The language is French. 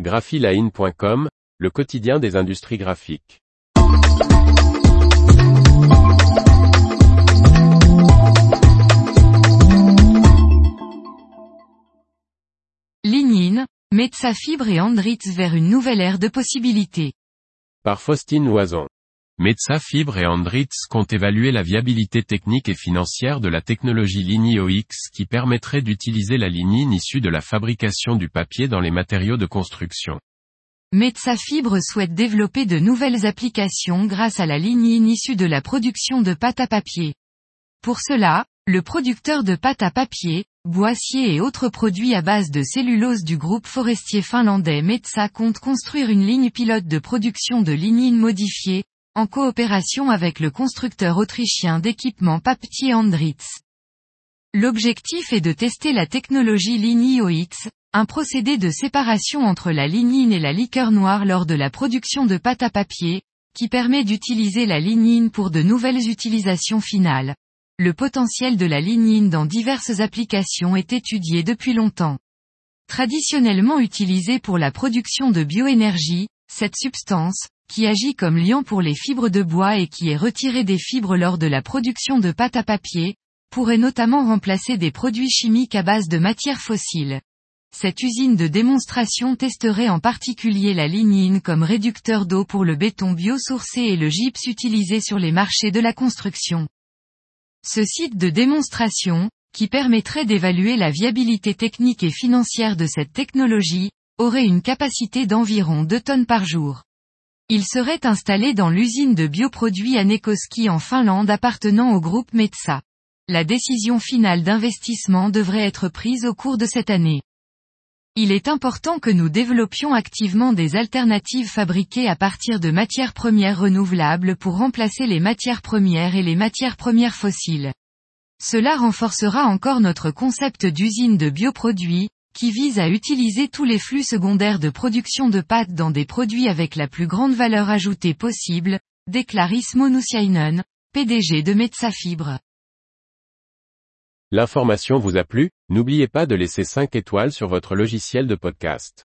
graphiline.com, le quotidien des industries graphiques. Lignine, Metsafibre et Andritz vers une nouvelle ère de possibilités. Par Faustine Loison. Metsafibre et Andritz comptent évaluer la viabilité technique et financière de la technologie Ligny-OX qui permettrait d'utiliser la lignine issue de la fabrication du papier dans les matériaux de construction. Metsafibre souhaite développer de nouvelles applications grâce à la lignine issue de la production de pâte à papier. Pour cela, le producteur de pâte à papier, boissier et autres produits à base de cellulose du groupe forestier finlandais Metsa compte construire une ligne pilote de production de lignine modifiée, en coopération avec le constructeur autrichien d'équipements papier Andritz. L'objectif est de tester la technologie Ligny OX, un procédé de séparation entre la lignine et la liqueur noire lors de la production de pâte à papier, qui permet d'utiliser la lignine pour de nouvelles utilisations finales. Le potentiel de la lignine dans diverses applications est étudié depuis longtemps. Traditionnellement utilisée pour la production de bioénergie, cette substance, qui agit comme liant pour les fibres de bois et qui est retirée des fibres lors de la production de pâte à papier, pourrait notamment remplacer des produits chimiques à base de matières fossiles. Cette usine de démonstration testerait en particulier la lignine comme réducteur d'eau pour le béton biosourcé et le gypse utilisé sur les marchés de la construction. Ce site de démonstration, qui permettrait d'évaluer la viabilité technique et financière de cette technologie, aurait une capacité d'environ 2 tonnes par jour. Il serait installé dans l'usine de bioproduits à Nekoski en Finlande appartenant au groupe Metsa. La décision finale d'investissement devrait être prise au cours de cette année. Il est important que nous développions activement des alternatives fabriquées à partir de matières premières renouvelables pour remplacer les matières premières et les matières premières fossiles. Cela renforcera encore notre concept d'usine de bioproduits, qui vise à utiliser tous les flux secondaires de production de pâtes dans des produits avec la plus grande valeur ajoutée possible, déclare Ismo PDG de Metsafibre. L'information vous a plu, n'oubliez pas de laisser 5 étoiles sur votre logiciel de podcast.